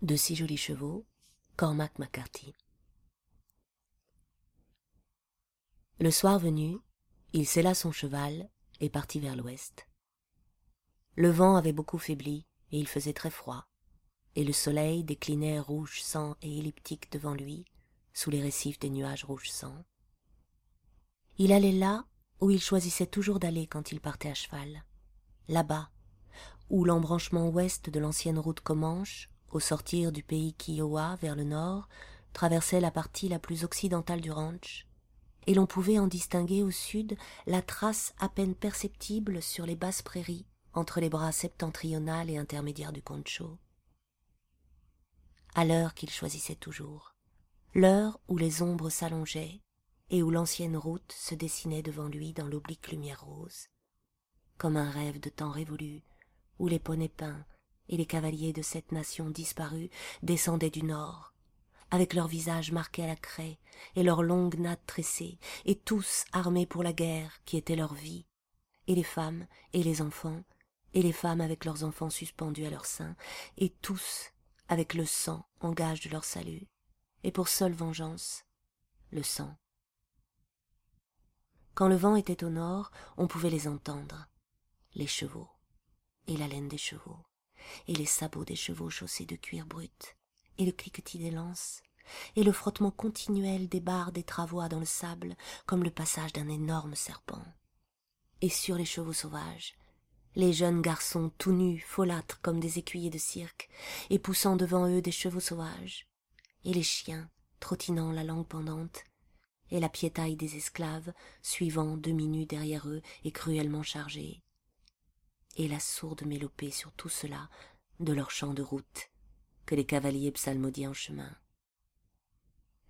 De jolis chevaux, Cormac McCarthy. Le soir venu, il sella son cheval et partit vers l'ouest. Le vent avait beaucoup faibli et il faisait très froid, et le soleil déclinait rouge sang et elliptique devant lui, sous les récifs des nuages rouge sang. Il allait là où il choisissait toujours d'aller quand il partait à cheval, là-bas, où l'embranchement ouest de l'ancienne route Comanche au sortir du pays Kiowa vers le nord, traversait la partie la plus occidentale du ranch, et l'on pouvait en distinguer au sud la trace à peine perceptible sur les basses prairies entre les bras septentrional et intermédiaire du Concho. À l'heure qu'il choisissait toujours, l'heure où les ombres s'allongeaient et où l'ancienne route se dessinait devant lui dans l'oblique lumière rose, comme un rêve de temps révolu où les poneys peints et les cavaliers de cette nation disparue descendaient du nord, avec leurs visages marqués à la craie et leurs longues nattes tressées, et tous armés pour la guerre qui était leur vie, et les femmes et les enfants, et les femmes avec leurs enfants suspendus à leur sein, et tous avec le sang en gage de leur salut, et pour seule vengeance, le sang. Quand le vent était au nord, on pouvait les entendre, les chevaux, et la laine des chevaux et les sabots des chevaux chaussés de cuir brut, et le cliquetis des lances, et le frottement continuel des barres des travois dans le sable, comme le passage d'un énorme serpent. Et sur les chevaux sauvages, les jeunes garçons tout nus, folâtres comme des écuyers de cirque, et poussant devant eux des chevaux sauvages, et les chiens, trottinant la langue pendante, et la piétaille des esclaves, suivant demi-nus derrière eux et cruellement chargés, et la sourde mélopée sur tout cela de leur chant de route que les cavaliers psalmodient en chemin.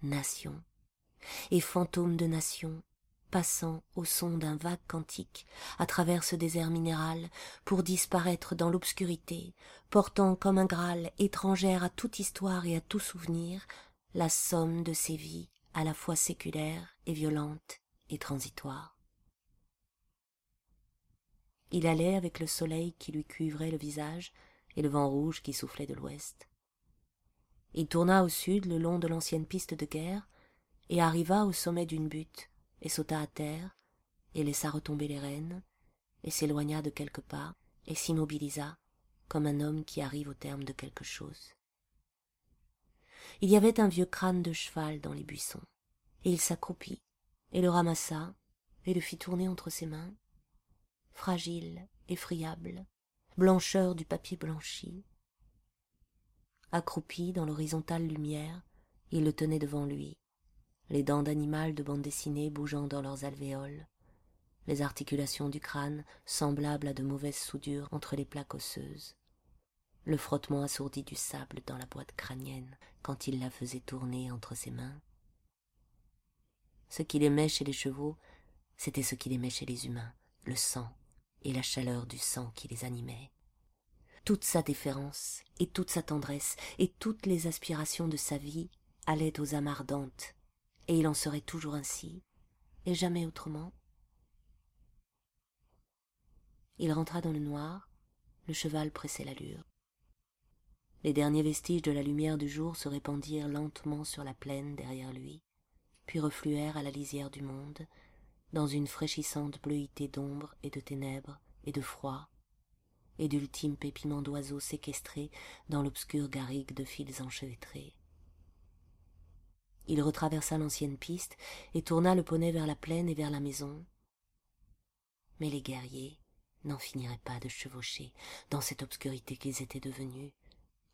Nation et fantômes de nation passant au son d'un vague cantique à travers ce désert minéral pour disparaître dans l'obscurité, portant comme un graal étrangère à toute histoire et à tout souvenir la somme de ces vies à la fois séculaires et violentes et transitoires. Il allait avec le soleil qui lui cuivrait le visage et le vent rouge qui soufflait de l'ouest. Il tourna au sud le long de l'ancienne piste de guerre et arriva au sommet d'une butte et sauta à terre et laissa retomber les rênes et s'éloigna de quelques pas et s'immobilisa comme un homme qui arrive au terme de quelque chose. Il y avait un vieux crâne de cheval dans les buissons et il s'accroupit et le ramassa et le fit tourner entre ses mains fragile, effriable, blancheur du papier blanchi. Accroupi dans l'horizontale lumière, il le tenait devant lui, les dents d'animal de bande dessinée bougeant dans leurs alvéoles, les articulations du crâne semblables à de mauvaises soudures entre les plaques osseuses, le frottement assourdi du sable dans la boîte crânienne quand il la faisait tourner entre ses mains. Ce qu'il aimait chez les chevaux, c'était ce qu'il aimait chez les humains, le sang, et la chaleur du sang qui les animait. Toute sa déférence et toute sa tendresse et toutes les aspirations de sa vie allaient aux âmes ardentes, et il en serait toujours ainsi, et jamais autrement. Il rentra dans le noir, le cheval pressait l'allure. Les derniers vestiges de la lumière du jour se répandirent lentement sur la plaine derrière lui, puis refluèrent à la lisière du monde, dans une fraîchissante bleuité d'ombre et de ténèbres et de froid, et d'ultimes pépiments d'oiseaux séquestrés dans l'obscure garrigue de fils enchevêtrés. Il retraversa l'ancienne piste et tourna le poney vers la plaine et vers la maison. Mais les guerriers n'en finiraient pas de chevaucher dans cette obscurité qu'ils étaient devenus,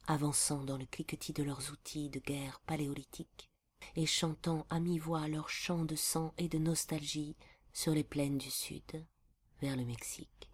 avançant dans le cliquetis de leurs outils de guerre paléolithique, et chantant à mi-voix leurs chants de sang et de nostalgie sur les plaines du sud, vers le Mexique.